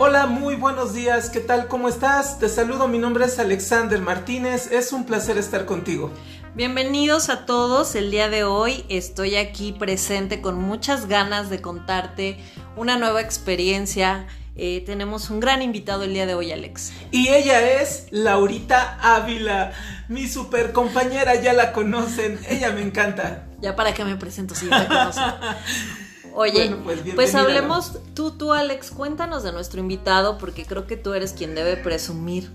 Hola, muy buenos días, ¿qué tal? ¿Cómo estás? Te saludo, mi nombre es Alexander Martínez, es un placer estar contigo. Bienvenidos a todos, el día de hoy estoy aquí presente con muchas ganas de contarte una nueva experiencia. Eh, tenemos un gran invitado el día de hoy, Alex. Y ella es Laurita Ávila, mi super compañera, ya la conocen, ella me encanta. Ya para que me presento si ya me conocen. Oye, pues, pues, hablemos, tú, tú Alex, cuéntanos de nuestro invitado porque creo que tú eres quien debe presumir.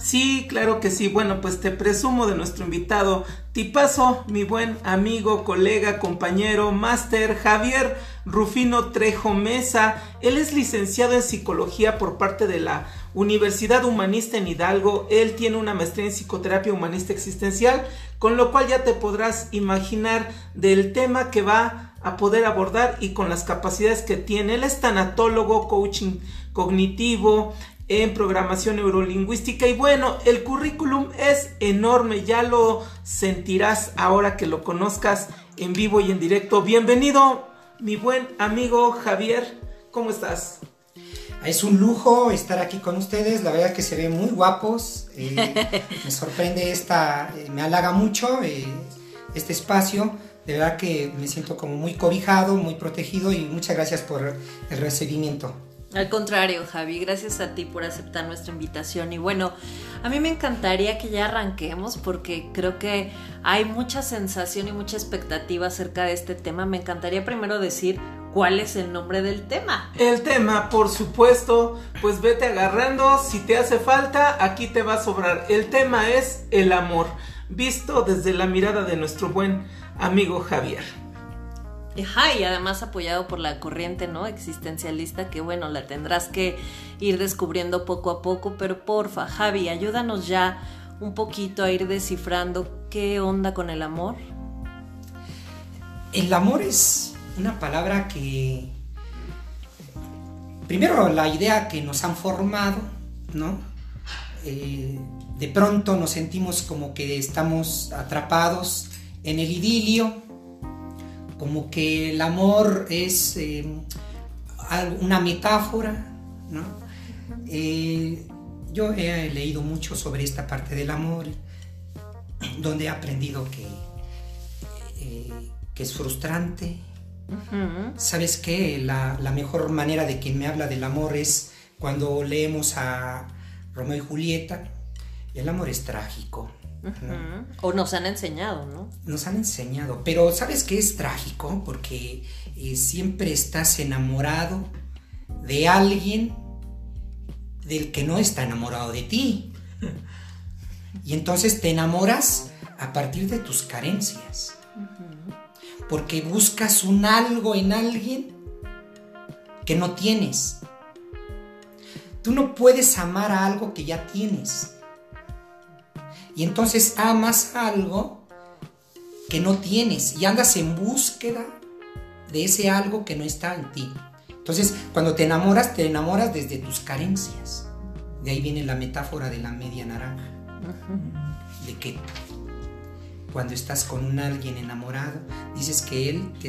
Sí, claro que sí. Bueno, pues te presumo de nuestro invitado, tipazo, mi buen amigo, colega, compañero, máster Javier Rufino Trejo Mesa. Él es licenciado en psicología por parte de la Universidad Humanista en Hidalgo. Él tiene una maestría en psicoterapia humanista existencial, con lo cual ya te podrás imaginar del tema que va a poder abordar y con las capacidades que tiene. Él es tanatólogo, coaching cognitivo, en programación neurolingüística y bueno, el currículum es enorme, ya lo sentirás ahora que lo conozcas en vivo y en directo. Bienvenido, mi buen amigo Javier, ¿cómo estás? Es un lujo estar aquí con ustedes, la verdad que se ven muy guapos, eh, me sorprende esta, eh, me halaga mucho eh, este espacio de verdad que me siento como muy cobijado, muy protegido y muchas gracias por el recibimiento. Al contrario, Javi, gracias a ti por aceptar nuestra invitación. Y bueno, a mí me encantaría que ya arranquemos porque creo que hay mucha sensación y mucha expectativa acerca de este tema. Me encantaría primero decir cuál es el nombre del tema. El tema, por supuesto, pues vete agarrando. Si te hace falta, aquí te va a sobrar. El tema es el amor, visto desde la mirada de nuestro buen amigo Javier. y además apoyado por la corriente no existencialista que bueno la tendrás que ir descubriendo poco a poco pero porfa Javi ayúdanos ya un poquito a ir descifrando qué onda con el amor. El amor es una palabra que primero la idea que nos han formado no eh, de pronto nos sentimos como que estamos atrapados en el idilio, como que el amor es eh, una metáfora, ¿no? Eh, yo he leído mucho sobre esta parte del amor, donde he aprendido que, eh, que es frustrante. ¿Sabes qué? La, la, mejor manera de quien me habla del amor es cuando leemos a Romeo y Julieta. El amor es trágico. O nos han enseñado, ¿no? Nos han enseñado, pero ¿sabes qué es trágico? Porque eh, siempre estás enamorado de alguien del que no está enamorado de ti. Y entonces te enamoras a partir de tus carencias. Porque buscas un algo en alguien que no tienes. Tú no puedes amar a algo que ya tienes. Y entonces amas algo que no tienes y andas en búsqueda de ese algo que no está en ti. Entonces, cuando te enamoras, te enamoras desde tus carencias. De ahí viene la metáfora de la media naranja. De que cuando estás con un alguien enamorado, dices que él te,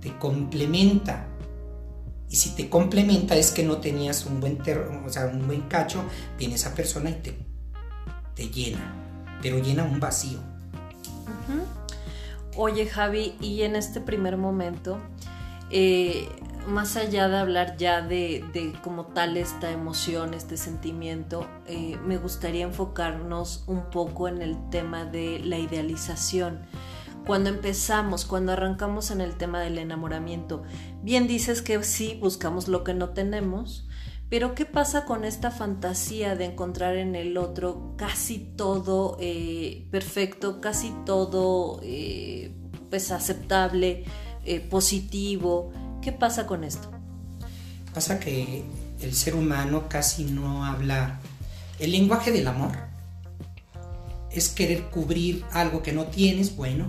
te complementa. Y si te complementa es que no tenías un buen, o sea, un buen cacho, viene esa persona y te, te llena pero llena un vacío. Oye Javi, y en este primer momento, eh, más allá de hablar ya de, como tal esta emoción, este sentimiento, eh, me gustaría enfocarnos un poco en el tema de la idealización. Cuando empezamos, cuando arrancamos en el tema del enamoramiento, bien dices que sí, buscamos lo que no tenemos, pero ¿qué pasa con esta fantasía de encontrar en el otro casi todo eh, perfecto, casi todo eh, pues aceptable, eh, positivo? ¿Qué pasa con esto? Pasa que el ser humano casi no habla. El lenguaje del amor es querer cubrir algo que no tienes, bueno.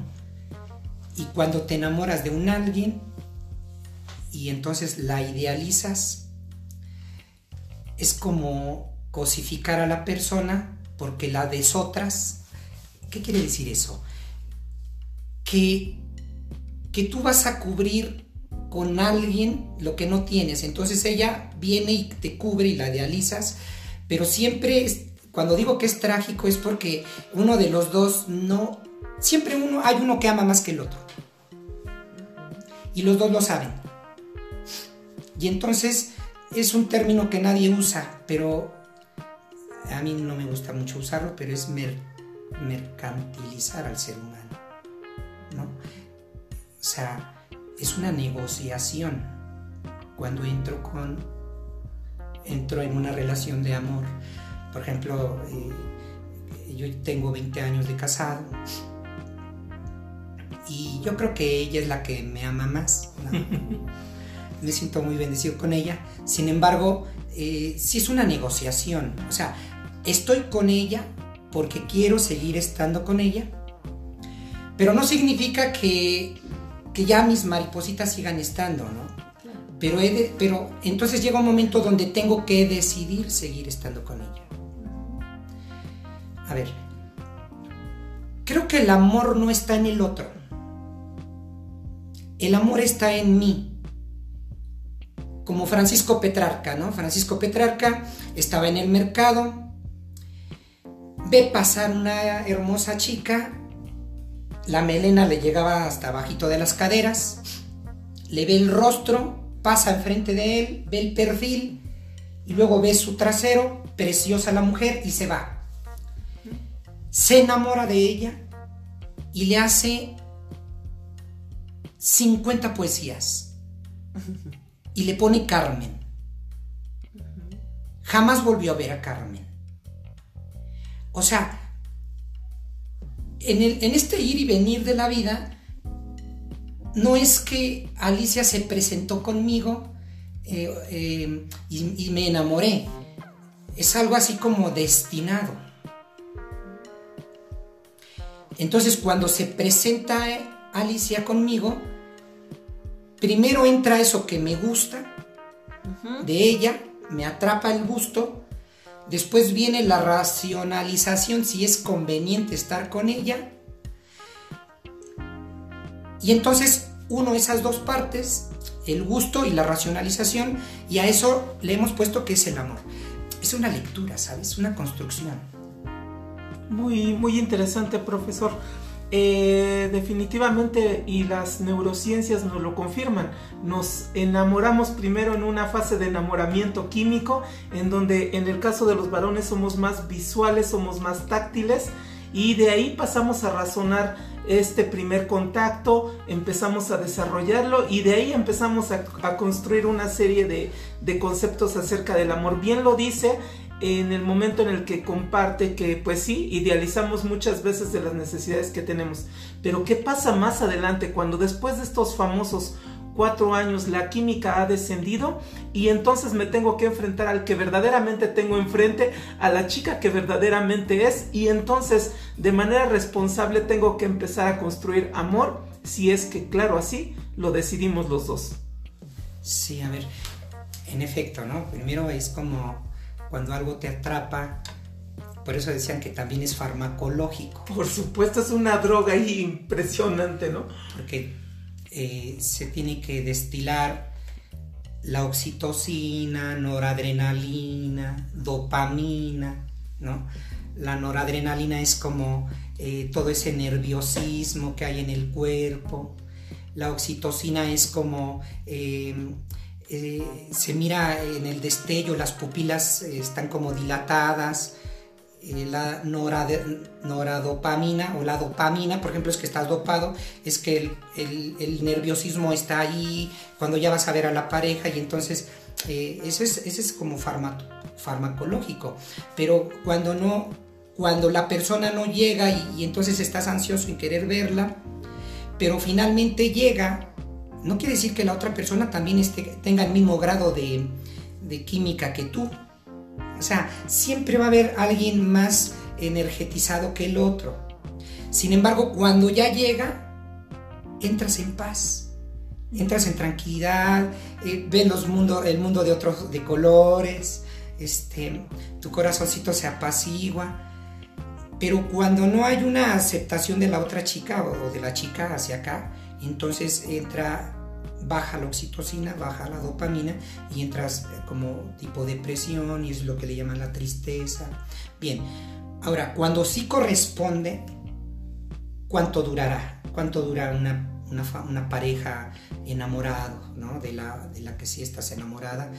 Y cuando te enamoras de un alguien y entonces la idealizas, es como cosificar a la persona porque la desotras. ¿Qué quiere decir eso? Que, que tú vas a cubrir con alguien lo que no tienes. Entonces ella viene y te cubre y la idealizas, pero siempre cuando digo que es trágico es porque uno de los dos no, siempre uno, hay uno que ama más que el otro. Y los dos lo saben. Y entonces es un término que nadie usa, pero a mí no me gusta mucho usarlo, pero es mercantilizar al ser humano. ¿no? O sea, es una negociación cuando entro con entro en una relación de amor. Por ejemplo, eh, yo tengo 20 años de casado y yo creo que ella es la que me ama más. me siento muy bendecido con ella. Sin embargo, eh, sí es una negociación. O sea, estoy con ella porque quiero seguir estando con ella, pero no significa que, que ya mis maripositas sigan estando, ¿no? Pero, pero entonces llega un momento donde tengo que decidir seguir estando con ella. A ver, creo que el amor no está en el otro. El amor está en mí. Como Francisco Petrarca, ¿no? Francisco Petrarca estaba en el mercado, ve pasar una hermosa chica, la melena le llegaba hasta bajito de las caderas, le ve el rostro, pasa enfrente de él, ve el perfil y luego ve su trasero, preciosa la mujer y se va. Se enamora de ella y le hace 50 poesías y le pone Carmen. Jamás volvió a ver a Carmen. O sea, en, este ir y venir de la vida, no es que Alicia se presentó conmigo eh, eh, y, y me enamoré. Es algo así como destinado. Entonces cuando se presenta Alicia conmigo, primero entra eso que me gusta de ella, me atrapa el gusto, después viene la racionalización si es conveniente estar con ella, y entonces uno esas dos partes, el gusto y la racionalización, y a eso le hemos puesto que es el amor. Es una lectura, ¿sabes? Una construcción. Muy, muy interesante, profesor. Eh, definitivamente, y las neurociencias nos lo confirman, nos enamoramos primero en una fase de enamoramiento químico, en donde en el caso de los varones somos más visuales, somos más táctiles, y de ahí pasamos a razonar este primer contacto, empezamos a desarrollarlo y de ahí empezamos a, construir una serie de, de conceptos acerca del amor. Bien lo dice en el momento en el que comparte que pues sí, idealizamos muchas veces de las necesidades que tenemos. Pero ¿qué pasa más adelante cuando después de estos famosos cuatro años la química ha descendido y entonces me tengo que enfrentar al que verdaderamente tengo enfrente, a la chica que verdaderamente es y entonces de manera responsable tengo que empezar a construir amor si es que claro así lo decidimos los dos. Sí, a ver, en efecto, ¿no? Primero es como cuando algo te atrapa, por eso decían que también es farmacológico. Por supuesto, es una droga impresionante, ¿no? Porque eh, se tiene que destilar la oxitocina, noradrenalina, dopamina, ¿no? La noradrenalina es como eh, todo ese nerviosismo que hay en el cuerpo. La oxitocina es como eh, eh, se mira en el destello, las pupilas eh, están como dilatadas, eh, la noradopamina o la dopamina, por ejemplo, es que estás dopado, es que el, nerviosismo está ahí cuando ya vas a ver a la pareja y entonces ese, es, es como farmacológico, pero cuando no, cuando la persona no llega y, y entonces estás ansioso en querer verla, pero finalmente llega no quiere decir que la otra persona también tenga el mismo grado de, química que tú. O sea, siempre va a haber alguien más energetizado que el otro. Sin embargo, cuando ya llega, entras en paz, entras en tranquilidad, eh, ves los mundo, el mundo de otros de colores, este, tu corazoncito se apacigua. Pero cuando no hay una aceptación de la otra chica o de la chica hacia acá, entonces entra baja la oxitocina, baja la dopamina y entras eh, como tipo depresión y es lo que le llaman la tristeza. Bien, ahora, cuando sí corresponde, ¿cuánto durará? ¿Cuánto dura una, pareja enamorada, ¿no? de, la, de la que sí estás enamorada?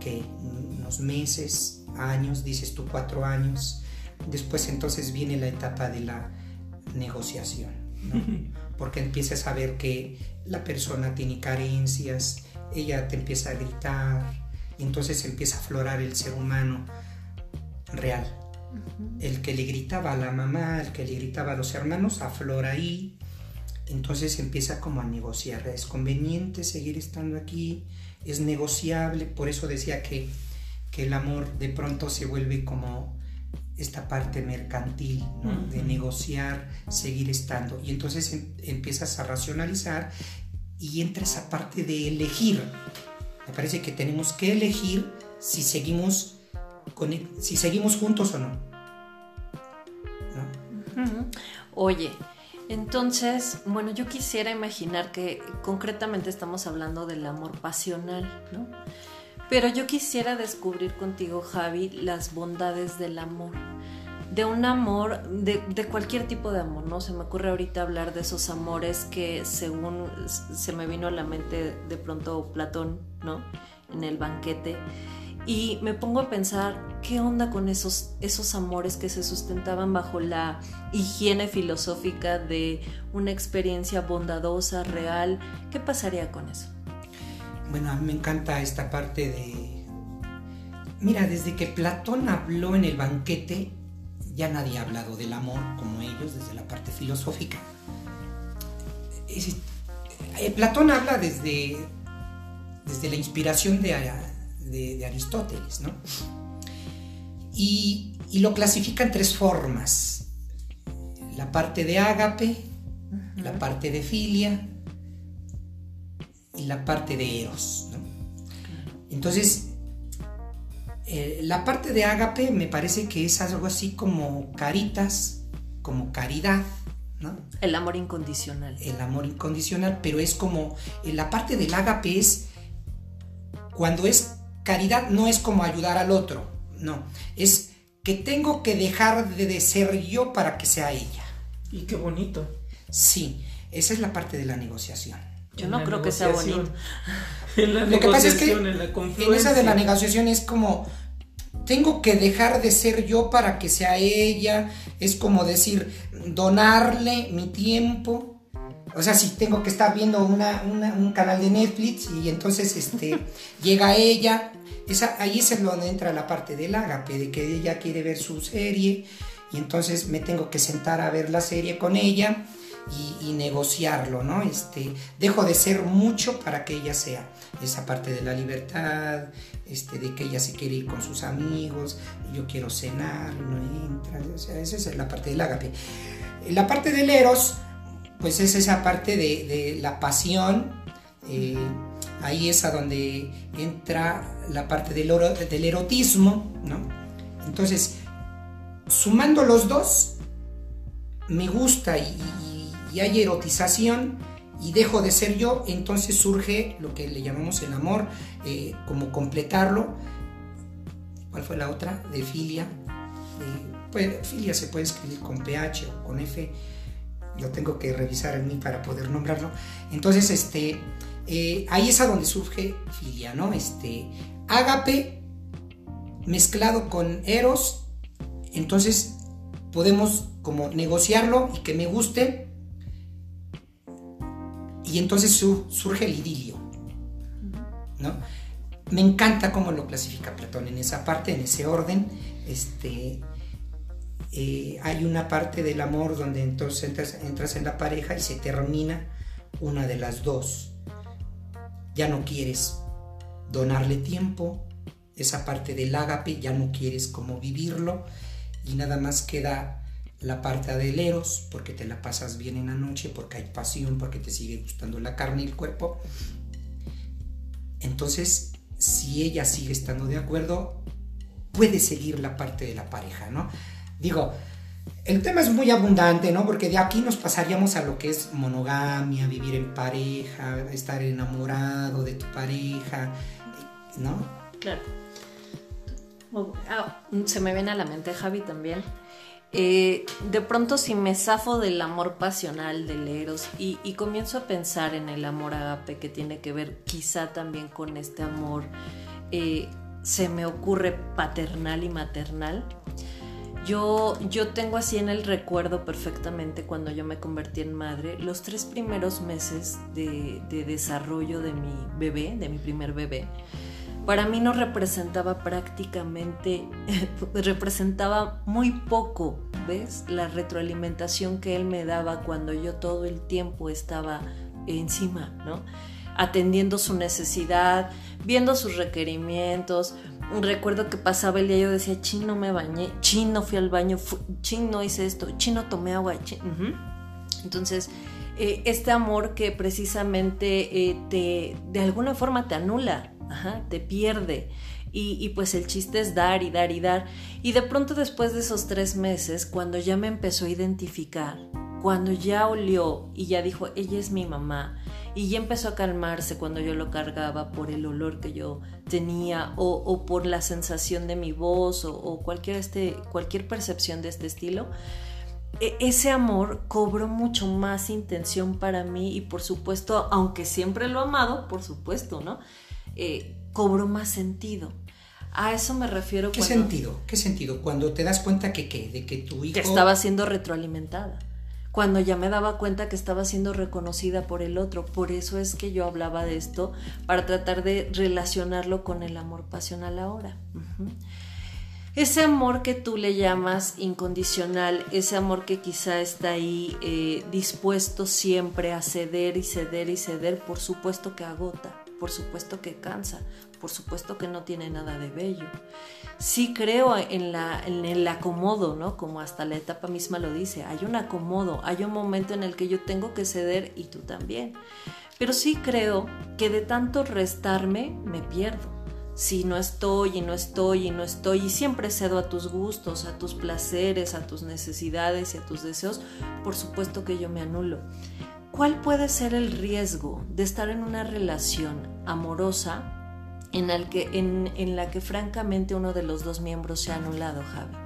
Que unos meses, años, dices tú cuatro años. Después entonces viene la etapa de la negociación, porque empiezas a ver que la persona tiene carencias, ella te empieza a gritar, y entonces empieza a aflorar el ser humano real. El que le gritaba a la mamá, el que le gritaba a los hermanos, aflora ahí. Entonces empieza como a negociar. Es conveniente seguir estando aquí, es negociable. Por eso decía que, que el amor de pronto se vuelve como esta parte mercantil, de negociar, seguir estando. Y entonces em, empiezas a racionalizar y entra esa parte de elegir. Me parece que tenemos que elegir si seguimos, con, si seguimos juntos o no. Oye, entonces, bueno, yo quisiera imaginar que concretamente estamos hablando del amor pasional, ¿no? Pero yo quisiera descubrir contigo, Javi, las bondades del amor. De un amor, de, cualquier tipo de amor, ¿no? Se me ocurre ahorita hablar de esos amores que según se me vino a la mente de pronto Platón, ¿no? En el banquete. Y me pongo a pensar, ¿qué onda con esos, esos amores que se sustentaban bajo la higiene filosófica de una experiencia bondadosa, real? ¿Qué pasaría con eso? Bueno, a mí me encanta esta parte de... Mira, desde que Platón habló en el banquete, ya nadie ha hablado del amor como ellos, desde la parte filosófica. Eh, Platón habla desde, desde la inspiración de, de, Aristóteles, ¿no? Y, y, lo clasifica en tres formas. La parte de ágape, la parte de filia la parte de Eros. Entonces, eh, la parte de Ágape me parece que es algo así como caritas, como caridad. ¿no? El amor incondicional. El amor incondicional, pero es como, eh, la parte del ágape es, cuando es caridad, no es como ayudar al otro, no, es que tengo que dejar de ser yo para que sea ella. Y qué bonito. Sí, esa es la parte de la negociación. Yo no creo que sea bonito. Lo que pasa es que en, esa de la negociación es como tengo que dejar de ser yo para que sea ella, es como decir, donarle mi tiempo. O sea, si tengo que estar viendo un canal de Netflix y entonces este, llega ella, esa, ahí es donde entra la parte del ágape, de que ella quiere ver su serie y entonces me tengo que sentar a ver la serie con ella y, negociarlo, ¿no? Este, dejo de ser mucho para que ella sea esa parte de la libertad, este, de que ella se quiere ir con sus amigos, yo quiero cenar, no entra, o sea, esa es la parte del ágape. La parte del eros, pues es esa parte de, la pasión, eh, ahí es a donde entra la parte del, del erotismo, ¿no? Entonces, sumando los dos, me gusta y, y hay erotización y dejo de ser yo, entonces surge lo que le llamamos el amor, eh, como completarlo. ¿Cuál fue la otra? De filia. pues, filia se puede escribir con PH o con F. Lo tengo que revisar en mí para poder nombrarlo. Entonces, este, eh, ahí es a donde surge filia, ¿no? Este, ágape mezclado con eros. Entonces podemos como negociarlo y que me guste y entonces surge el idilio. ¿no? Me encanta cómo lo clasifica Platón en esa parte, en ese orden. Este, eh, hay una parte del amor donde entonces entras, entras, en la pareja y se termina una de las dos. Ya no quieres donarle tiempo, esa parte del ágape ya no quieres como vivirlo y nada más queda la parte del eros, porque te la pasas bien en la noche, porque hay pasión, porque te sigue gustando la carne y el cuerpo. Entonces, si ella sigue estando de acuerdo, puede seguir la parte de la pareja, ¿no? Digo, El tema es muy abundante, ¿no? Porque de aquí nos pasaríamos a lo que es monogamia, vivir en pareja, estar enamorado de tu pareja, ¿no? Claro. Ah, se me viene a la mente Javi también. Eh, de pronto si me zafo del amor pasional del Eros y, comienzo a pensar en el amor agape que tiene que ver quizá también con este amor, eh, se me ocurre paternal y maternal. Yo, yo tengo así en el recuerdo perfectamente cuando yo me convertí en madre, los tres primeros meses de, de desarrollo de mi bebé, de mi primer bebé para mí no representaba prácticamente, representaba muy poco, ¿ves? La retroalimentación que él me daba cuando yo todo el tiempo estaba encima, ¿no? Atendiendo su necesidad, viendo sus requerimientos. Recuerdo que pasaba el día y yo decía, chino me bañé, chino fui al baño, chino hice esto, chino tomé agua. Entonces, eh, este amor que precisamente eh, te, de alguna forma te anula, te pierde. Y, pues el chiste es dar y dar y dar. Y de pronto después de esos tres meses, cuando ya me empezó a identificar, cuando ya olió y ya dijo, ella es mi mamá, y ya empezó a calmarse cuando yo lo cargaba por el olor que yo tenía o, por la sensación de mi voz o, cualquier, este, cualquier percepción de este estilo, e, ese amor cobró mucho más intención para mí y por supuesto, aunque siempre lo he amado, por supuesto, ¿no? Eh, cobró más sentido. A eso me refiero. ¿Qué sentido? ¿Qué sentido? Cuando te das cuenta que qué, de que tu hijo... Que estaba siendo retroalimentada. Cuando ya me daba cuenta que estaba siendo reconocida por el otro. Por eso es que yo hablaba de esto, para tratar de relacionarlo con el amor pasional ahora. Ese amor que tú le llamas incondicional, ese amor que quizá está ahí eh, dispuesto siempre a ceder y ceder y ceder, por supuesto que agota por supuesto que cansa, por supuesto que no tiene nada de bello. Sí creo en, la, el acomodo, ¿no? Como hasta la etapa misma lo dice, hay un acomodo, hay un momento en el que yo tengo que ceder y tú también. Pero sí creo que de tanto restarme me pierdo. Si no estoy y no estoy y no estoy y siempre cedo a tus gustos, a tus placeres, a tus necesidades y a tus deseos, por supuesto que yo me anulo. ¿Cuál puede ser el riesgo de estar en una relación amorosa en, que, en, la que francamente uno de los dos miembros se ha anulado, Javi?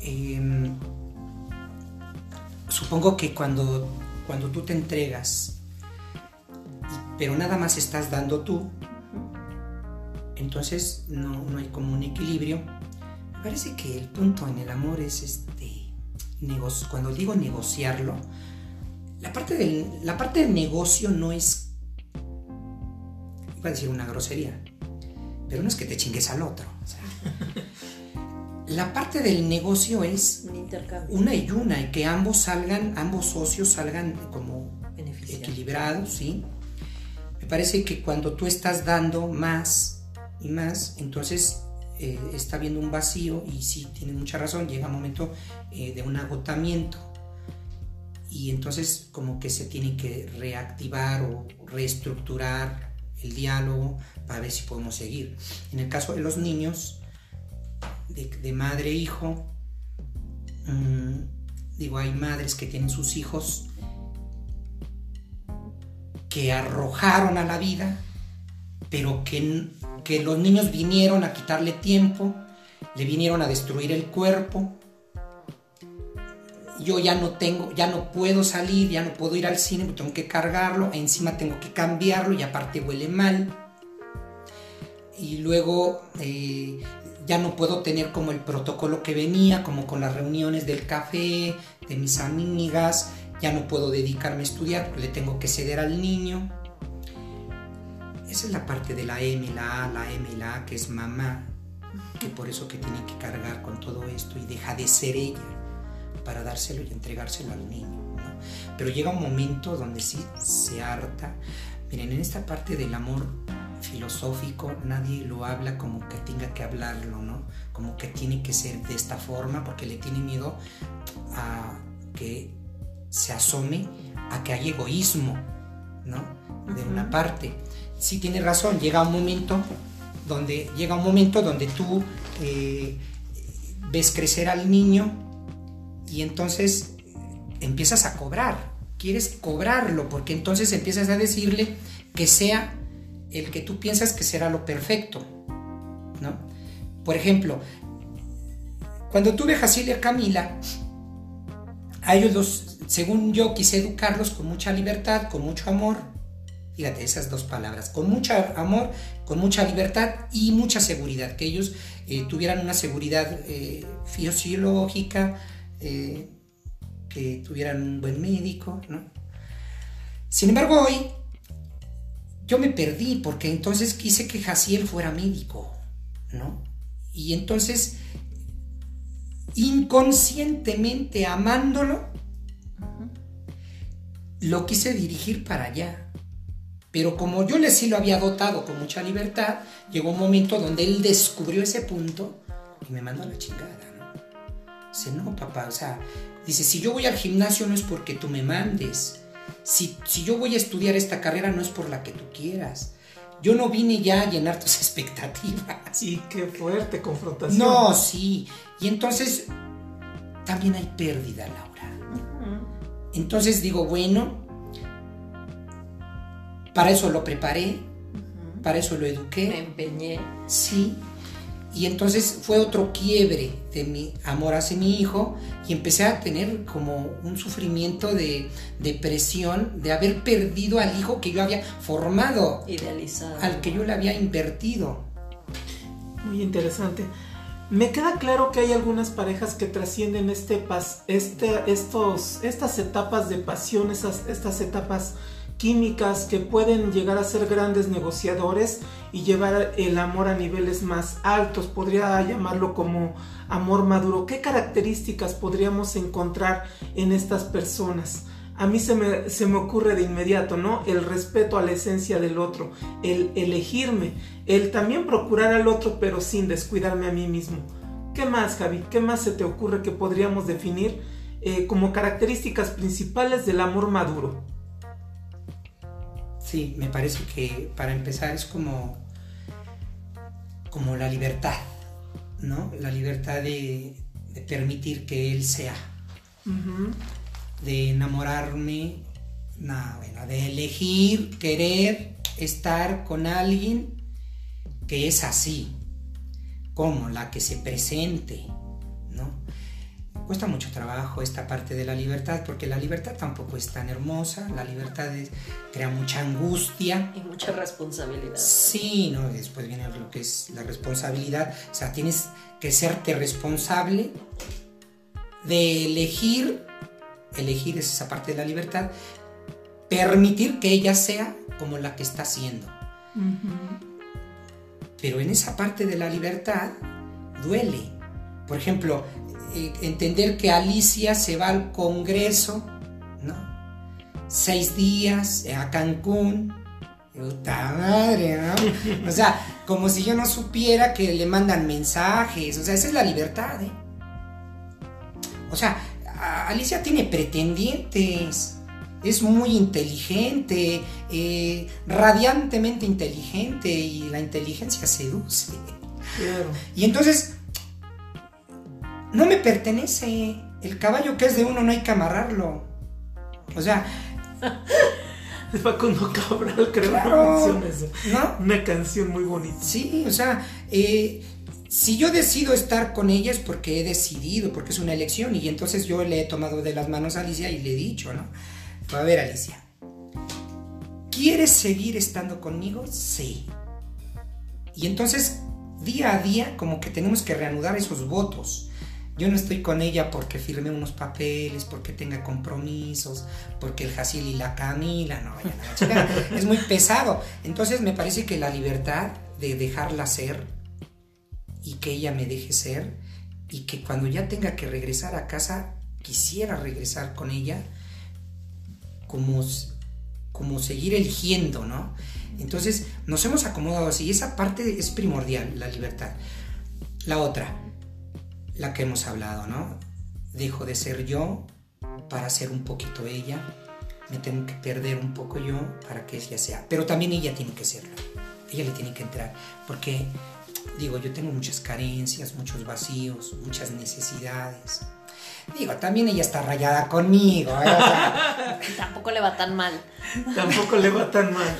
Em, supongo que cuando, cuando tú te entregas, pero nada más estás dando tú, entonces no, no hay como un equilibrio. Me parece que el punto en el amor es este cuando digo negociarlo, la parte, del, la parte del negocio no es, iba a decir una grosería, pero no es que te chingues al otro. la parte del negocio es una y una, y que ambos salgan, ambos socios salgan como equilibrados, ¿sí? Me parece que cuando tú estás dando más y más, entonces eh, está viendo un vacío y sí, tiene mucha razón, llega un momento eh, de un agotamiento y entonces como que se tiene que reactivar o reestructurar el diálogo para ver si podemos seguir. En el caso de los niños, de, madre e hijo, mm, digo, hay madres que tienen sus hijos que arrojaron a la vida, pero que que los niños vinieron a quitarle tiempo, le vinieron a destruir el cuerpo. Yo ya no tengo, ya no puedo salir, ya no puedo ir al cine, tengo que cargarlo, encima tengo que cambiarlo y aparte huele mal. Y luego eh, ya no puedo tener como el protocolo que venía, como con las reuniones del café, de mis amigas, ya no puedo dedicarme a estudiar, le tengo que ceder al niño. Esa es la parte de la M, la A, la M y la A, que es mamá, que por eso que tiene que cargar con todo esto y deja de ser ella para dárselo y entregárselo al niño. Pero llega un momento donde sí se harta. Miren, en esta parte del amor filosófico nadie lo habla como que tenga que hablarlo, ¿no? Como que tiene que ser de esta forma porque le tiene miedo a que se asome a que hay egoísmo, ¿no? De una parte sí tiene razón, llega un momento donde, llega un momento donde tú eh, ves crecer al niño y entonces empiezas a cobrar, quieres cobrarlo, porque entonces empiezas a decirle que sea el que tú piensas que será lo perfecto, ¿no? Por ejemplo, cuando tuve a Jaciel y a Camila, a ellos los, según yo, quise educarlos con mucha libertad, con mucho amor, fíjate, esas dos palabras, con mucho amor, con mucha libertad y mucha seguridad, que ellos eh, tuvieran una seguridad eh, fisiológica, eh, que tuvieran un buen médico, ¿no? Sin embargo, hoy yo me perdí porque entonces quise que Jaciel fuera médico, ¿no? Y entonces, inconscientemente amándolo, lo quise dirigir para allá. Pero como yo le sí lo había dotado con mucha libertad, llegó un momento donde él descubrió ese punto y me mandó a la chingada, ¿no? Dice, no, papá, o sea, dice, si yo voy al gimnasio no es porque tú me mandes, si, yo voy a estudiar esta carrera no es por la que tú quieras. Yo no vine ya a llenar tus expectativas. Y qué fuerte confrontación. No, sí. Y entonces también hay pérdida, Laura. Entonces digo, bueno, para eso lo preparé, para eso lo eduqué. Me empeñé. Sí. Y entonces fue otro quiebre de mi amor hacia mi hijo y empecé a tener como un sufrimiento de depresión de haber perdido al hijo que yo había formado. Idealizado. Al que yo le había invertido. Muy interesante. Me queda claro que hay algunas parejas que trascienden este, este estos, estas etapas de pasión, esas, estas etapas químicas que pueden llegar a ser grandes negociadores y llevar el amor a niveles más altos. Podría llamarlo como amor maduro. ¿Qué características podríamos encontrar en estas personas? A mí se me, se me ocurre de inmediato, ¿no? El respeto a la esencia del otro, el elegirme, el también procurar al otro pero sin descuidarme a mí mismo. ¿Qué más, Javi? ¿Qué más se te ocurre que podríamos definir eh, como características principales del amor maduro? Sí, me parece que para empezar es como, como la libertad, ¿no? La libertad de, permitir que él sea, de enamorarme, bueno, de elegir, querer estar con alguien que es así, como la que se presente, ¿no? Cuesta mucho trabajo esta parte de la libertad, porque la libertad tampoco es tan hermosa, la libertad crea mucha angustia. Y mucha responsabilidad. Sí, ¿no? después viene lo que es la responsabilidad, o sea, tienes que serte responsable de elegir, elegir es esa parte de la libertad, permitir que ella sea como la que está siendo. Pero en esa parte de la libertad duele. Por ejemplo, eh, entender que Alicia se va al Congreso, ¿no? Seis días eh, a Cancún. Puta madre, ¿no? O sea, como si yo no supiera que le mandan mensajes. O sea, esa es la libertad, ¿eh? O sea, Alicia tiene pretendientes. Es muy inteligente, eh, radiantemente inteligente y la inteligencia seduce. Y entonces no me pertenece. El caballo que es de uno no hay que amarrarlo. O sea. Es Facundo Cabral, creo claro, ¿no? Una canción muy bonita. Sí, o sea, eh, si yo decido estar con ella es porque he decidido, porque es una elección. Y entonces yo le he tomado de las manos a Alicia y le he dicho, ¿no? A ver, Alicia, ¿quieres seguir estando conmigo? Sí. Y entonces, día a día, como que tenemos que reanudar esos votos. Yo no estoy con ella porque firme unos papeles, porque tenga compromisos, porque el Jaciel y la Camila, no, vayan es muy pesado. Entonces me parece que la libertad de dejarla ser y que ella me deje ser y que cuando ya tenga que regresar a casa, quisiera regresar con ella como, como seguir eligiendo, ¿no? Entonces nos hemos acomodado así y esa parte es primordial, la libertad. La otra, la que hemos hablado, ¿no? Dejo de ser yo para ser un poquito ella, me tengo que perder un poco yo para que ella sea, pero también ella tiene que serlo, ella le tiene que entrar, porque digo, yo tengo muchas carencias, muchos vacíos, muchas necesidades. Digo, también ella está rayada conmigo. ¿eh? Tampoco le va tan mal. Tampoco le va tan mal.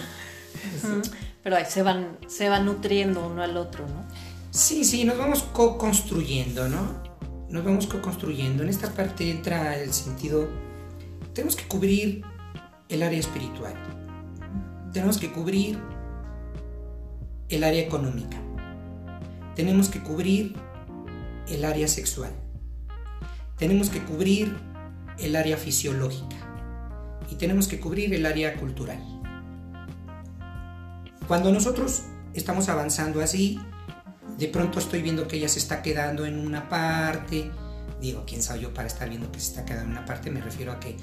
Pero ahí se van, se van nutriendo uno al otro, ¿no? Sí, sí, nos vamos co-construyendo, ¿no? Nos vamos co-construyendo. En esta parte entra el sentido, tenemos que cubrir el área espiritual. Tenemos que cubrir el área económica. Tenemos que cubrir el área sexual. Tenemos que cubrir el área fisiológica. Y tenemos que cubrir el área cultural. Cuando nosotros estamos avanzando así, de pronto estoy viendo que ella se está quedando en una parte. Digo, ¿quién soy yo para estar viendo que se está quedando en una parte? Me refiero a que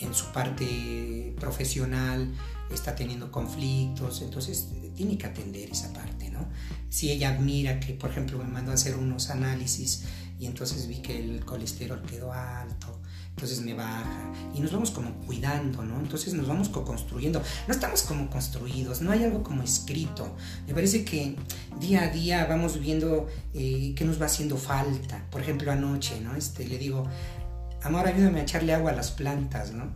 en su parte profesional está teniendo conflictos, entonces tiene que atender esa parte, ¿no? Si ella admira que, por ejemplo, me mandó a hacer unos análisis y entonces vi que el colesterol quedó alto, entonces me baja y nos vamos como cuidando, ¿no? Entonces nos vamos co-construyendo, no estamos como construidos, no hay algo como escrito. Me parece que día a día vamos viendo eh, qué nos va haciendo falta. Por ejemplo, anoche, ¿no? Este, le digo, amor, ayúdame a echarle agua a las plantas, ¿no?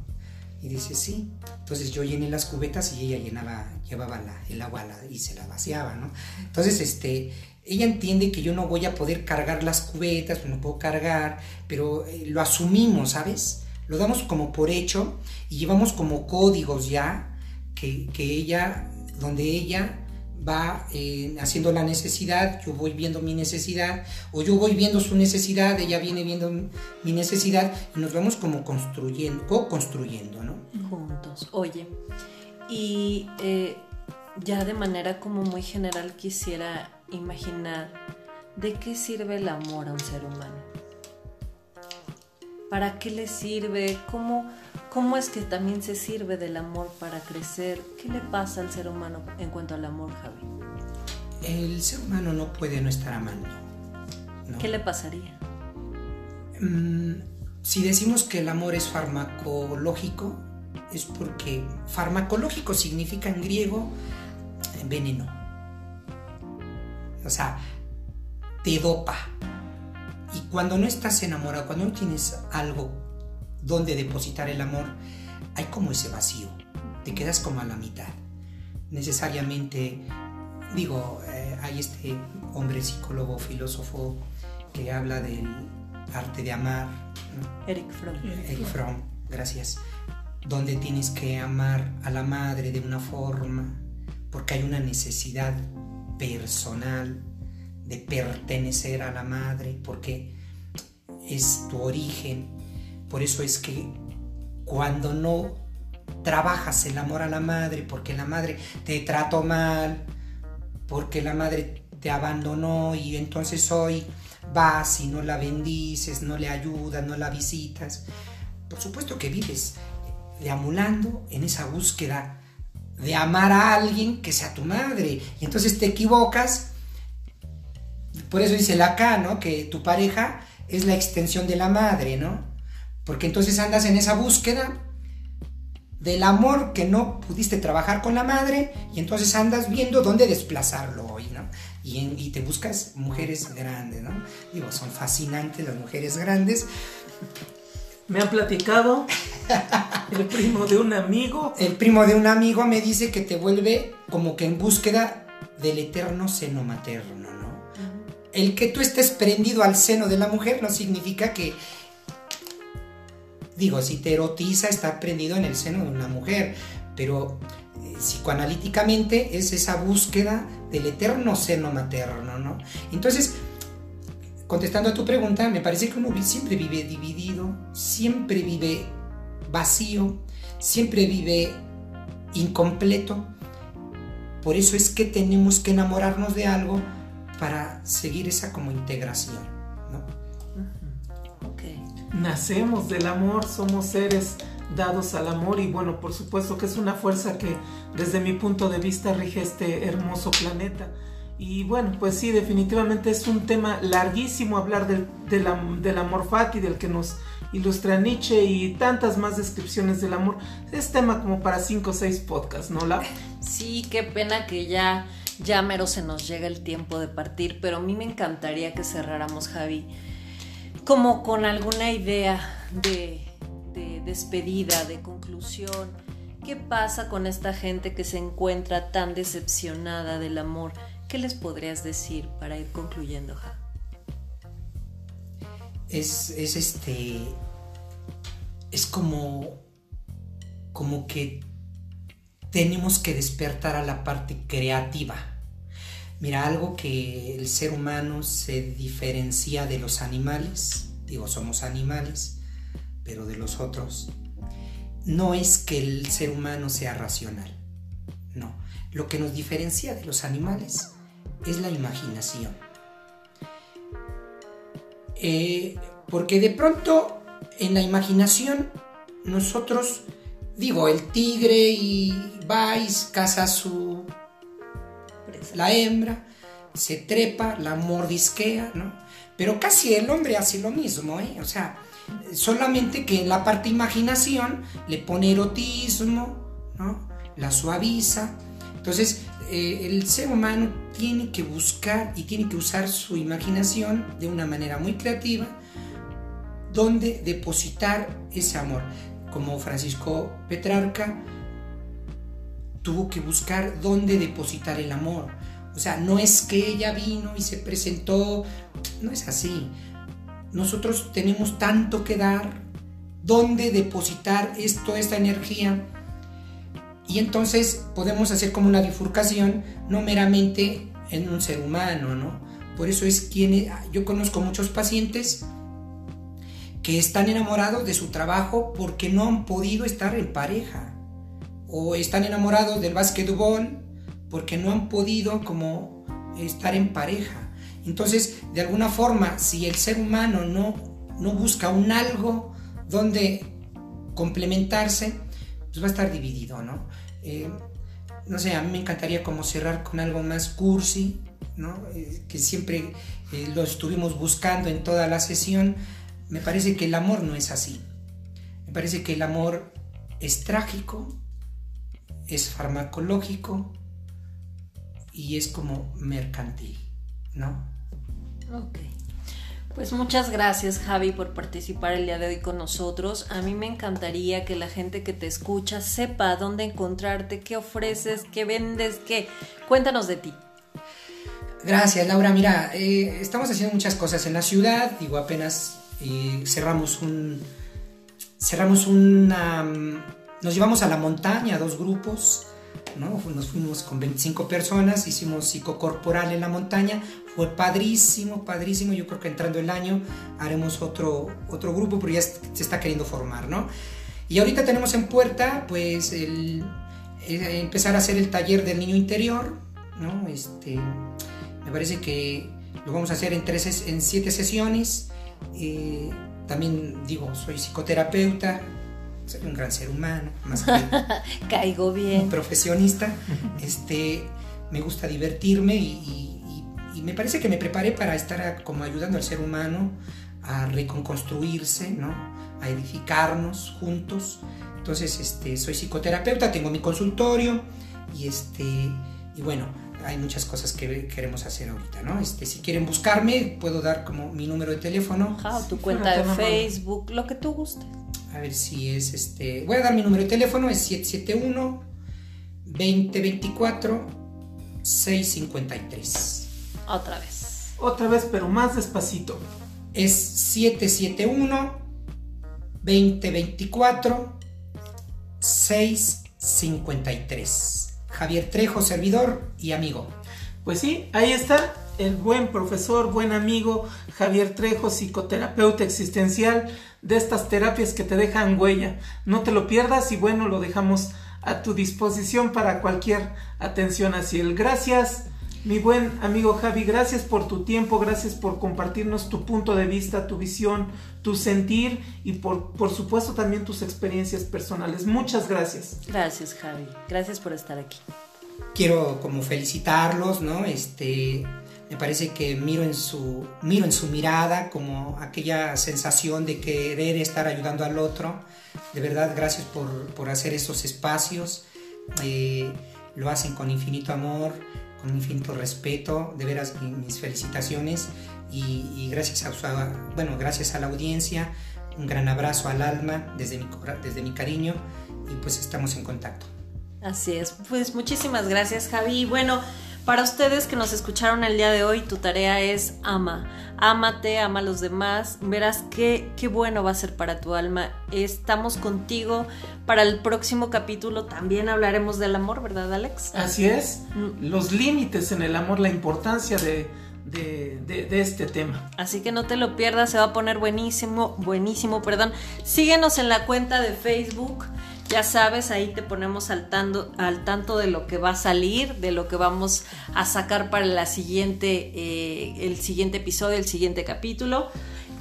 Y dice, sí. Entonces yo llené las cubetas y ella llenaba, llevaba el agua y se la vaciaba, ¿no? Entonces, este, ella entiende que yo no voy a poder cargar las cubetas, no puedo cargar, pero eh, lo asumimos, ¿sabes? Lo damos como por hecho y llevamos como códigos ya que, ella, donde ella va eh, haciendo la necesidad, yo voy viendo mi necesidad, o yo voy viendo su necesidad, ella viene viendo mi necesidad, y nos vamos como construyendo, co-construyendo, ¿no? Juntos. Oye, y eh, ya de manera como muy general quisiera imaginar de qué sirve el amor a un ser humano. ¿Para qué le sirve? ¿Cómo, ¿Cómo es que también se sirve del amor para crecer? ¿Qué le pasa al ser humano en cuanto al amor, Javi? El ser humano no puede no estar amando. ¿Qué le pasaría? Mm, si decimos que el amor es farmacológico, es porque farmacológico significa en griego veneno. O sea, te dopa. Y cuando no estás enamorado, cuando no tienes algo donde depositar el amor, hay como ese vacío. Te quedas como a la mitad. Necesariamente, digo, eh, hay este hombre psicólogo, filósofo, que habla del arte de amar. Eric Fromm. Eric Fromm, gracias. Donde tienes que amar a la madre de una forma, porque hay una necesidad personal de pertenecer a la madre, porque es tu origen. Por eso es que cuando no trabajas el amor a la madre, porque la madre te trató mal, porque la madre te abandonó y entonces hoy vas y no la bendices, no le ayudas, no la visitas, por supuesto que vives deambulando en esa búsqueda de amar a alguien que sea tu madre. Y entonces te equivocas. Por eso dice acá, ¿no? Que tu pareja es la extensión de la madre, ¿no? Porque entonces andas en esa búsqueda del amor que no pudiste trabajar con la madre y entonces andas viendo dónde desplazarlo hoy, ¿no? Y, y te buscas mujeres grandes, ¿no? Digo, son fascinantes las mujeres grandes, me han platicado el primo de un amigo. El primo de un amigo me dice que te vuelve como que en búsqueda del eterno seno materno, ¿no? El que tú estés prendido al seno de la mujer no significa que, digo, si te erotiza estar prendido en el seno de una mujer, pero eh, psicoanalíticamente es esa búsqueda del eterno seno materno, ¿no? Entonces, contestando a tu pregunta, me parece que uno siempre vive dividido, siempre vive vacío, siempre vive incompleto. Por eso es que tenemos que enamorarnos de algo para seguir esa como integración. ¿no? Nacemos del amor, somos seres dados al amor y bueno, por supuesto que es una fuerza que desde mi punto de vista rige este hermoso planeta. Y bueno, pues sí, definitivamente es un tema larguísimo hablar del, del, amor fati, del que nos ilustra Nietzsche y tantas más descripciones del amor. Es tema como para cinco o seis podcasts, ¿no, La? Sí, qué pena que ya ya mero se nos llega el tiempo de partir, pero a mí me encantaría que cerráramos, Javi, como con alguna idea de, de despedida, de conclusión. ¿Qué pasa con esta gente que se encuentra tan decepcionada del amor? ¿Qué les podrías decir para ir concluyendo, Javi? Es, es este. Es como. Como que tenemos que despertar a la parte creativa. Mira, algo que el ser humano se diferencia de los animales, digo, somos animales, pero de los otros, no es que el ser humano sea racional, no. Lo que nos diferencia de los animales es la imaginación. Eh, porque de pronto en la imaginación nosotros digo, el tigre y va y caza su la hembra, se trepa, la mordisquea, ¿no? Pero casi el hombre hace lo mismo, ¿eh? O sea, solamente que en la parte imaginación le pone erotismo, ¿no? La suaviza. Entonces, eh, el ser humano tiene que buscar y tiene que usar su imaginación de una manera muy creativa donde depositar ese amor como Francisco Petrarca, tuvo que buscar dónde depositar el amor. O sea, no es que ella vino y se presentó, no es así. Nosotros tenemos tanto que dar, dónde depositar esto, esta energía. Y entonces podemos hacer como una bifurcación, no meramente en un ser humano, ¿no? Por eso es quien yo conozco muchos pacientes que están enamorados de su trabajo porque no han podido estar en pareja. O están enamorados del básquetbol porque no han podido como estar en pareja. Entonces, de alguna forma, si el ser humano no, no busca un algo donde complementarse, pues va a estar dividido, ¿no? Eh, no sé, a mí me encantaría como cerrar con algo más cursi, ¿no? Eh, que siempre eh, lo estuvimos buscando en toda la sesión, me parece que el amor no es así. Me parece que el amor es trágico, es farmacológico y es como mercantil, ¿no? Pues muchas gracias Javi por participar el día de hoy con nosotros. A mí me encantaría que la gente que te escucha sepa dónde encontrarte, qué ofreces, qué vendes, qué. Cuéntanos de ti. Gracias Laura. Mira, eh, estamos haciendo muchas cosas en la ciudad. Digo, apenas cerramos un cerramos una nos llevamos a la montaña dos grupos ¿no? nos fuimos con 25 personas hicimos psicocorporal en la montaña. Fue padrísimo padrísimo. Yo creo que entrando el año haremos otro otro grupo pero ya se está queriendo formar no y ahorita tenemos en puerta pues el, eh, empezar a hacer el taller del niño interior no este me parece que lo vamos a hacer en tres en siete sesiones. Eh, también digo, soy psicoterapeuta, soy un gran ser humano, más que Caigo bien. un profesionista. Este, me gusta divertirme y, me parece que me preparé para estar como ayudando al ser humano a reconstruirse, ¿no? a edificarnos juntos. Entonces, este, soy psicoterapeuta, tengo mi consultorio y, este, y bueno, hay muchas cosas que queremos hacer ahorita, ¿no? Este, si quieren buscarme, puedo dar como mi número de teléfono. tu cuenta de Facebook, lo que tú guste. A ver si es este. Voy a dar mi número de teléfono, es 771 2024 653. Otra vez. Otra vez, pero más despacito. Es 771 2024 653. Javier Trejo, servidor y amigo. Pues sí, ahí está el buen profesor, buen amigo Javier Trejo, psicoterapeuta existencial de estas terapias que te dejan huella. No te lo pierdas y bueno, lo dejamos a tu disposición para cualquier atención así. El gracias mi buen amigo Javi, gracias por tu tiempo, gracias por compartirnos tu punto de vista, tu visión, tu sentir y por, por supuesto también tus experiencias personales. Muchas gracias. Gracias Javi, gracias por estar aquí. Quiero como felicitarlos, ¿no? Este, me parece que miro en su, miro en su mirada como aquella sensación de querer estar ayudando al otro. De verdad, gracias por, por hacer esos espacios. Eh, lo hacen con infinito amor con infinito respeto, de veras mis felicitaciones y, gracias a bueno, gracias a la audiencia, un gran abrazo al alma desde mi, desde mi cariño y pues estamos en contacto. Así es, pues muchísimas gracias Javi. Bueno, para ustedes que nos escucharon el día de hoy, tu tarea es ama. Ámate, ama a los demás. Verás qué, qué bueno va a ser para tu alma. Estamos contigo. Para el próximo capítulo también hablaremos del amor, ¿verdad, Alex? Así es. Mm. Los límites en el amor, la importancia de, de, de, este tema. Así que no te lo pierdas, se va a poner buenísimo, buenísimo, perdón. Síguenos en la cuenta de Facebook ya sabes, ahí te ponemos al, al tanto de lo que va a salir, de lo que vamos a sacar para la siguiente, eh, el siguiente episodio, el siguiente capítulo.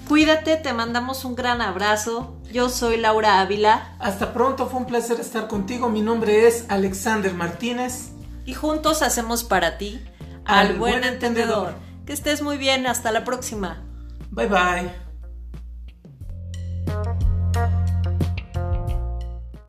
Cuídate, te mandamos un gran abrazo. Yo soy Laura Ávila. Hasta pronto, fue un placer estar contigo. Mi nombre es Alexander Martínez. Y juntos hacemos para ti al, buen, entendedor. Que estés muy bien, hasta la próxima. Bye bye.